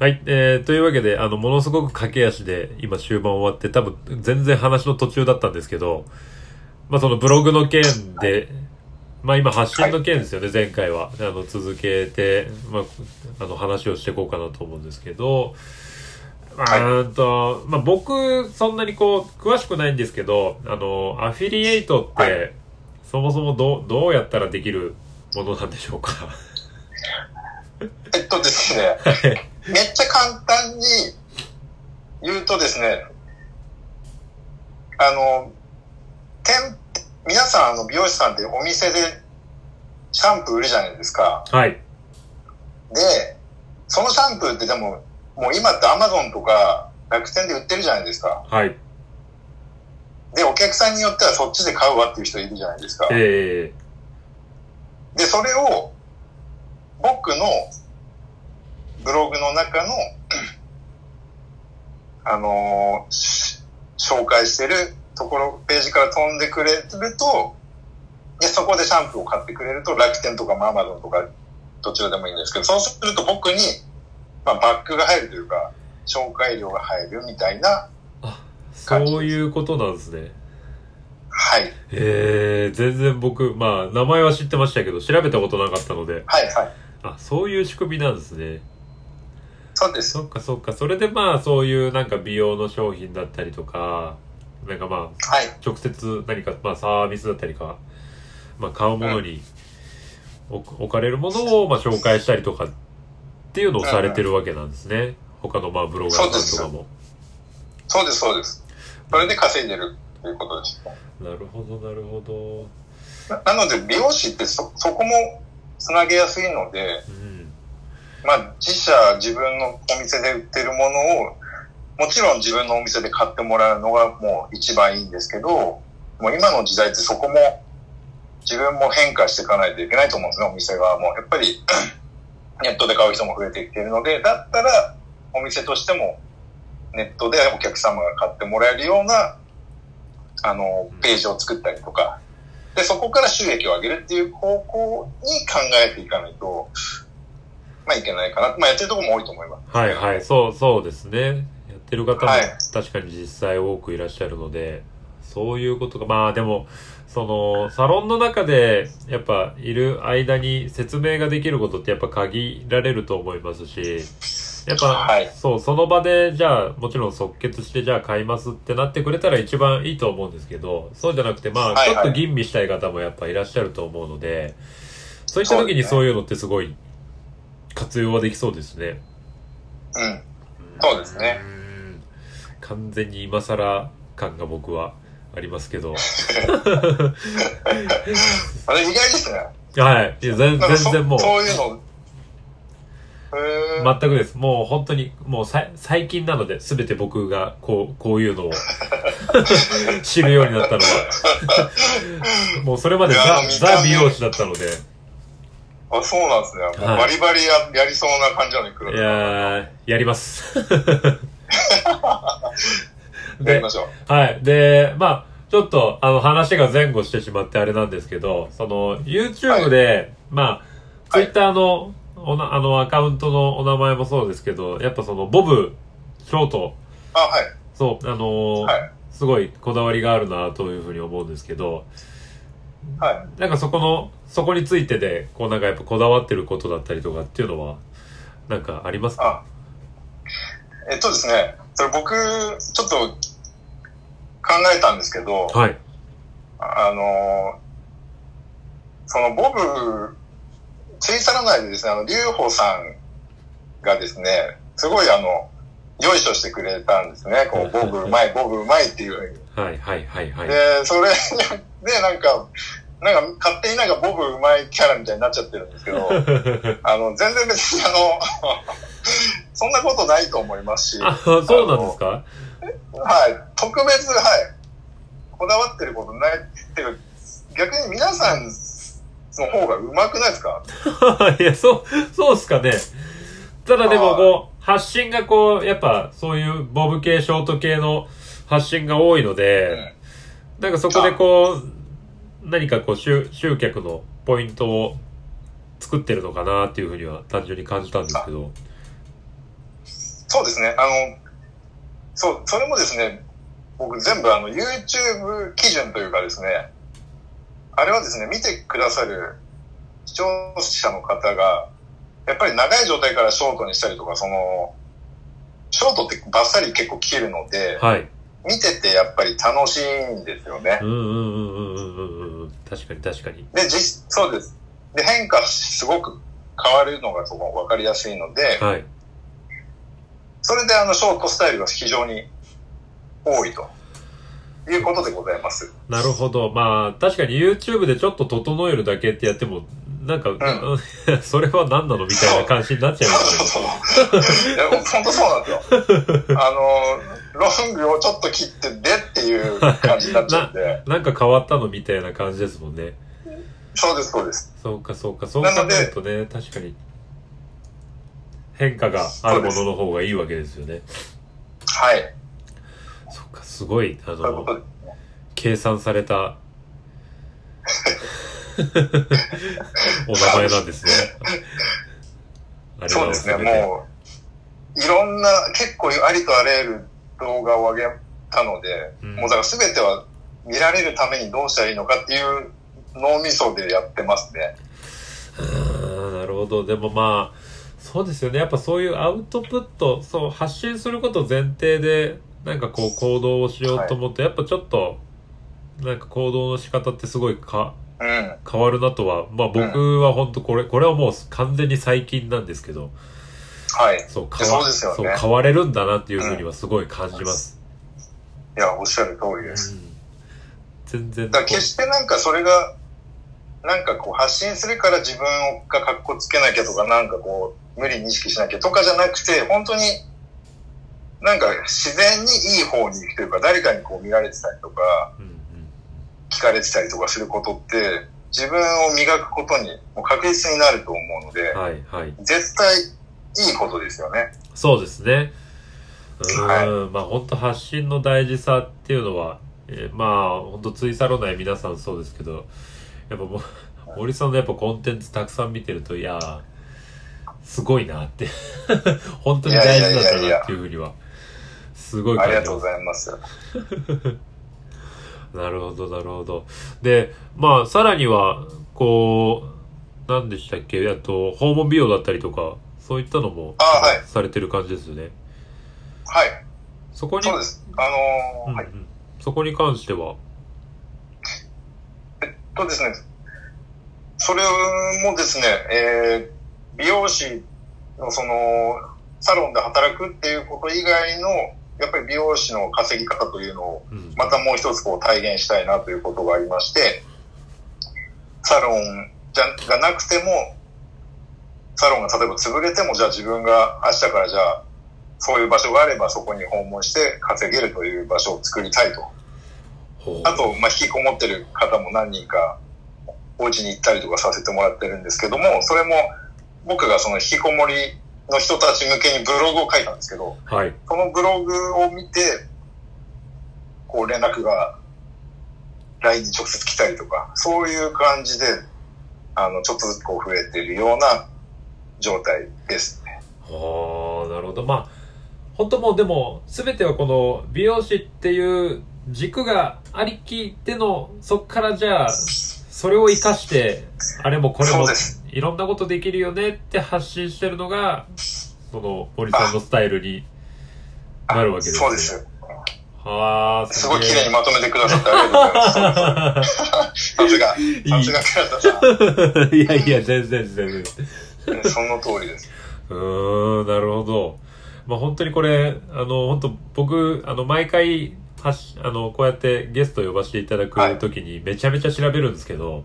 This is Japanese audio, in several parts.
はい。えー、というわけで、あの、ものすごく駆け足で、今終盤終わって、多分、全然話の途中だったんですけど、まあ、そのブログの件で、まあ、今発信の件ですよね、前回は。あの、続けて、まあ、あの、話をしていこうかなと思うんですけど、まあ、はい。うんと、まあ、僕、そんなにこう、詳しくないんですけど、あの、アフィリエイトって、はい。そもそもどう、どうやったらできるものなんでしょうか？えっとですね、めっちゃ簡単に言うとですね、あの、店、皆さん、あの、美容師さんってお店でシャンプー売るじゃないですか。はい。で、そのシャンプーってでも、もう今ってアマゾンとか楽天で売ってるじゃないですか。はい。で、お客さんによってはそっちで買うわっていう人いるじゃないですか。えで、それを僕のブログの中の、あのーし紹介してるところ、ページから飛んでくれると、で、そこでシャンプーを買ってくれると、楽天とかアマゾンとか、どちらでもいいんですけど、そうすると僕に、まあ、バックが入るというか、紹介料が入るみたいな、そういうことなんですね。はい、えー、全然僕、まあ、名前は知ってましたけど、調べたことなかったので、はい、はい。あ、そういう仕組みなんですね。そうです。そっかそっか。それでまあ、そういうなんか美容の商品だったりとか、なんかまあ、はい、直接何か、まあ、サービスだったりか、まあ、買うものに置置かれるものを、まあ、紹介したりとかっていうのをされてるわけなんですね。他のまあ、ブロガーさんとかも。そうです、そうです。それで稼いでるということです。なるほど、なるほど。ななので、美容師ってそ、そこもつなげやすいので、うん。まあ、自社、自分のお店で売ってるものを、もちろん自分のお店で買ってもらうのがもう一番いいんですけど、もう今の時代ってそこも自分も変化していかないといけないと思うんですね、お店側も。やっぱり ネットで買う人も増えてきているので、だったらお店としてもネットでお客様が買ってもらえるような、あの、ページを作ったりとか、で、そこから収益を上げるっていう方向に考えていかないと、まあいけないかな。まあやってるところも多いと思います。はいはい、そう、そうですね。やってる方もはい確かに実際多くいらっしゃるので、そういうことが、まあでも、その、サロンの中で、やっぱ、いる間に説明ができることってやっぱ限られると思いますし、やっぱ、はいそう、その場で、じゃあ、もちろん即決して、じゃあ買いますってなってくれたら一番いいと思うんですけど、そうじゃなくて、まあ、はいはいちょっと吟味したい方もやっぱいらっしゃると思うので、そういった時にそういうのってすごい活用はできそうですね。うん。そうですねうん。完全に今更感が僕はありますけど。あれ意外ですね。はい。いや全然もう、そういうの。全くです。もう本当に、もうさい最近なので、すべて僕がこう、こういうのを 知るようになったのは。もうそれまでザ美容師だったので。あ、そうなんですね。はいバリバリややりそうな感じなのに来いる。やー、やります。やりましょう。はい。で、まあ、ちょっと、あの、話が前後してしまってあれなんですけど、その、YouTube で、まあ、Twitter の、おな、あの、アカウントのお名前もそうですけど、やっぱその、ボブ、ショート、あ、はい。そう、あのーはい。すごいこだわりがあるなというふうに思うんですけど、はい。なんかそこの、そこについてで、こうなんかやっぱこだわってることだったりとかっていうのは、なんかありますか？あ、えっとですね、それ僕、ちょっと考えたんですけど、はい。あの、そのボブ、ツイサラ内でですね、あの、リュウホさんがですね、すごいあの、よいしょしてくれたんですね。こう、ボブうまい、ボブうまいっていうふうに。はい、はい、はい、はい。で、それ で、なんか、なんか、勝手になんかボブうまいキャラみたいになっちゃってるんですけど、あの、全然別にあの、そんなことないと思いますし、あ、そうなんですか？はい、特別、はい、こだわってることないっていう、逆に皆さんの方がうまくないですか？いや、そう、そうっすかね。ただでもはいこう、発信がこう、やっぱそういうボブ系、ショート系の発信が多いので、なんかそこでこう、何かこう集、集客のポイントを作ってるのかなっていうふうには単純に感じたんですけど。そうですね。あの、そう、それもですね、僕全部あの YouTube 基準というかですね、あれはですね、見てくださる視聴者の方が、やっぱり長い状態からショートにしたりとか、その、ショートってバッサリ結構切るので、はい。見ててやっぱり楽しいんですよねう。んうんうんうんうんうんうん。確かに確かに。で、実、そうです。で、変化すごく変わるのがそこ分かりやすいので、はい。それであのショートスタイルが非常に多いということでございます。なるほど。まあ、確かに YouTube でちょっと整えるだけってやっても、なんか、それは何なのみたいな感じになっちゃいますそうそうそう。いや、本当そうなんですよ。あの、ロングをちょっと切ってでっていう感じになっちゃうんで。ね。なんか変わったのみたいな感じですもんね。そうです、そうです。そうか、そうか。そう考えるとね、確かに。変化があるものの方がいいわけですよね。はい。そうか、すごい、あの。計算された お名前なんですね。そうですね、もう、いろんな、結構ありとあらゆる動画を上げたので、うんもうだから全ては見られるためにどうしたらいいのかっていう脳みそでやってますね。なるほど。でもまあ、そうですよね。やっぱそういうアウトプット、そう、発信すること前提で、なんかこう行動をしようと思って、やっぱちょっと、なんか行動の仕方ってすごいかうん。変わるなとは、まあ僕は本当これ、これはもう完全に最近なんですけど、はい。そう、でそうですよねそう変われるんだなっていうふうにはすごい感じます。いや、おっしゃる通りです。うん全然。だ決してなんかそれが、なんかこう発信するから自分が格好つけなきゃとか、なんかこう無理に意識しなきゃとかじゃなくて、本当になんか自然にいい方に行くというか、誰かにこう見られてたりとか、うんうん聞かれてたりとかすることって、自分を磨くことにもう確実になると思うので、はいはい。絶対いいことですよね。そうですね。うーん、はいまあ本当発信の大事さっていうのは、えーまあ本当ツイサロ内皆さんそうですけど、やっぱもう、森さんのやっぱコンテンツたくさん見てると、いやー、すごいなって、本当に大事なんだなっていうふうには、すごい感じますありがとうご。ざいます。なるほど、なるほど。で、まあ、さらには、こう、何でしたっけ、あと、訪問美容だったりとか、そういったのも、あはいされてる感じですよね。はい。そこに、そうです。あのーはい。うんうんそこに関しては、とですね、それもですね、えー美容師のその、サロンで働くっていうこと以外の、やっぱり美容師の稼ぎ方というのを、うんまたもう一つこう体現したいなということがありまして、サロンじゃがなくても、サロンが例えば潰れても、じゃあ自分が明日からじゃあ、そういう場所があればそこに訪問して稼げるという場所を作りたいと。あと、まあ、引きこもってる方も何人か、お家に行ったりとかさせてもらってるんですけども、それも、僕がその引きこもりの人たち向けにブログを書いたんですけど、はい。そのブログを見て、こう連絡が LINE に直接来たりとか、そういう感じで、あの、ちょっとずつこう増えているような状態ですね。はあ、なるほど。まあ、本当もうでも、すべてはこの美容師っていう軸がありきでの、そっからじゃあ、それを活かして、あれもこれもそうです、いろんなことできるよねって発信してるのが、その森さんのスタイルになるわけですね。そうです。はあ、すごい綺麗にまとめてくださってありがとうございます。さすが、さすが倉田さん。いやいや、全然全然。その通りです。うーん、なるほど。まあ本当にこれ、あの、本当僕、あの、毎回、はし、あの、こうやってゲスト呼ばせていただくときにめちゃめちゃ調べるんですけど、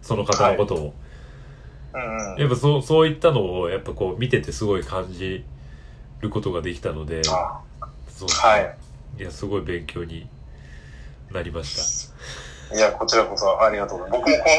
その方のことを。うんうん。やっぱそう、そういったのを、やっぱこう見ててすごい感じることができたので、あそうはい。いや、すごい勉強になりました。いや、こちらこそありがとうございます。僕もこ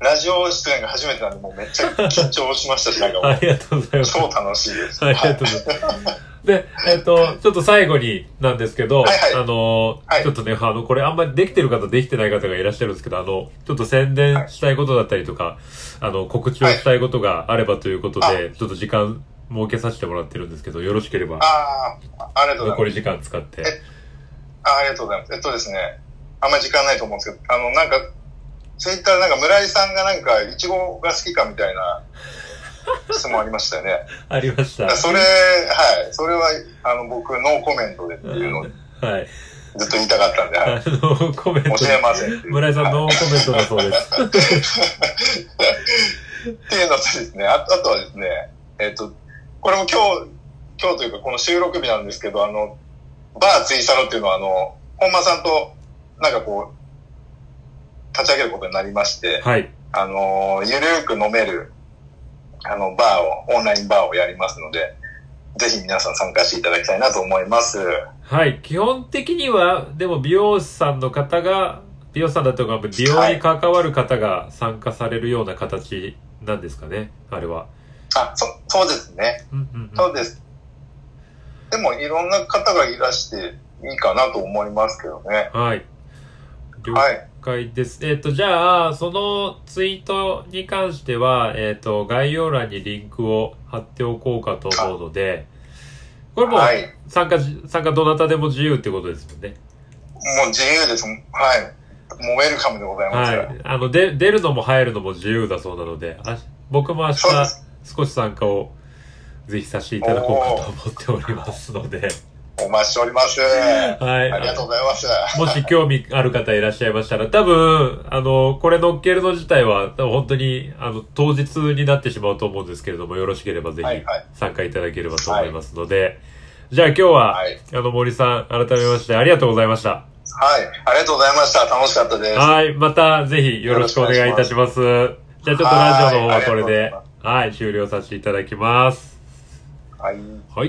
のラジオ出演が初めてなんで、もうめっちゃ緊張しましたし、なんかもう ありがとうございます。超楽しいです。ありがとうございます。で、えっ、と、ちょっと最後になんですけど、はいはいあの、はいちょっとね、あの、これあんまりできてる方、できてない方がいらっしゃるんですけど、あの、ちょっと宣伝したいことだったりとか、あの、告知をしたいことがあればということで、はちょっと時間設けさせてもらってるんですけど、よろしければ、ああ、ありがとうございます。残り時間使って。あありがとうございます。えっとですね、あんまり時間ないと思うんですけど、あの、なんか、ツイッターでなんか村井さんがなんか、イチゴが好きかみたいな質問ありましたよね。ありました。それ、はい。それは、あの、僕、ノーコメントでっていうのをはい。ずっと言いたかったんで、はい。あの、コメント。教えません。村井さんノーコメントだそうです。っていうのとですね、ああとはですね、えっ、と、これも今日、今日というかこの収録日なんですけど、あの、バーツイサロっていうのはあの、本間さんとなんかこう、立ち上げることになりまして、はい。あの、ゆるーく飲める、あの、バーを、オンラインバーをやりますので、ぜひ皆さん参加していただきたいなと思います。はい。基本的には、でも美容師さんの方が、美容師さんだとか、美容に関わる方が参加されるような形なんですかね、あれは。あ、そ、そうですね。うんうんうんそうです。でも、いろんな方がいらしていいかなと思いますけどね。はい。了はい。解です。えっ、と、じゃあ、そのツイートに関しては、えっ、と、概要欄にリンクを貼っておこうかと思うので、これもはい。参加、参加どなたでも自由ってことですよね。もう自由です。はい。もうウェルカムでございます。はい。あの、で、出るのも入るのも自由だそうなので、あ僕も明日少し参加をぜひさせていただこうかと思っておりますので、お待ちしております。はい。ありがとうございます。もし興味ある方いらっしゃいましたら、多分、あの、これ乗っけるの自体は、多分本当に、あの、当日になってしまうと思うんですけれども、よろしければぜひはいはい参加いただければと思いますので、じゃあ今日は、はい。あの、森さん、改めましてありがとうございました。はい。ありがとうございました。楽しかったです。はい。また、ぜひよろしくお願いいたします。じゃあちょっとラジオの方はこれではい、終了させていただきます。はい。はい。